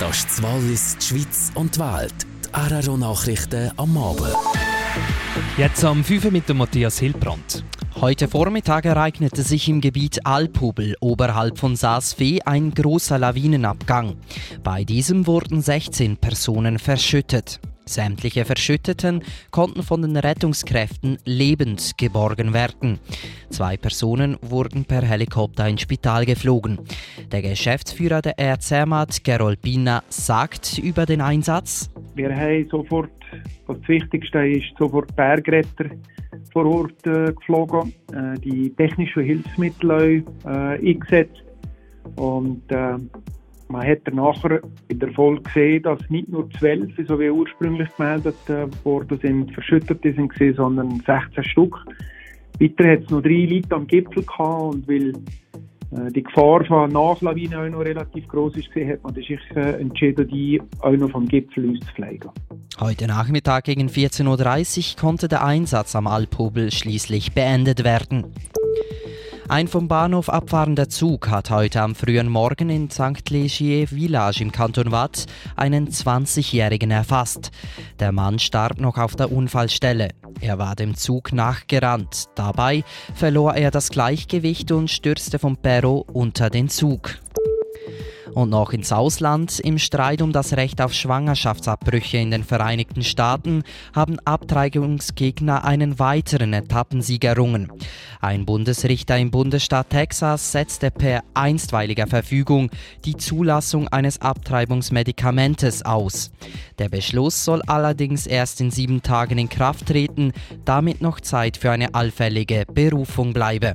Das ist die Wallis, die Schweiz und die Welt. Die RRO-Nachrichten am Abend. Jetzt am 5 mit dem Matthias Hilbrand. Heute Vormittag ereignete sich im Gebiet Alphubel oberhalb von Saas-Fee ein großer Lawinenabgang. Bei diesem wurden 16 Personen verschüttet. Sämtliche Verschütteten konnten von den Rettungskräften lebend geborgen werden. Zwei Personen wurden per Helikopter ins Spital geflogen. Der Geschäftsführer der Air Zermatt, Gerol Bina, sagt über den Einsatz. Wir haben sofort, das Wichtigste ist, sofort Bergretter vor Ort äh, geflogen, äh, die technischen Hilfsmittel äh, eingesetzt und äh, man hat dann nachher in der Folge gesehen, dass nicht nur zwölf, so wie ursprünglich gemeldet äh, worden sind, verschüttete sind, sondern 16 Stück. Weiter hat es noch drei Leute am Gipfel gehabt und weil äh, die Gefahr von Nachlawinen auch noch relativ groß ist, hat man sich äh, entschieden, die auch noch vom Gipfel auszupflegen. Heute Nachmittag gegen 14.30 Uhr konnte der Einsatz am Alphobel schließlich beendet werden. Ein vom Bahnhof abfahrender Zug hat heute am frühen Morgen in St. Legier Village im Kanton Watt einen 20-Jährigen erfasst. Der Mann starb noch auf der Unfallstelle. Er war dem Zug nachgerannt. Dabei verlor er das Gleichgewicht und stürzte vom Perro unter den Zug. Und noch ins Ausland. Im Streit um das Recht auf Schwangerschaftsabbrüche in den Vereinigten Staaten haben Abtreibungsgegner einen weiteren Etappensieg errungen. Ein Bundesrichter im Bundesstaat Texas setzte per einstweiliger Verfügung die Zulassung eines Abtreibungsmedikamentes aus. Der Beschluss soll allerdings erst in sieben Tagen in Kraft treten, damit noch Zeit für eine allfällige Berufung bleibe.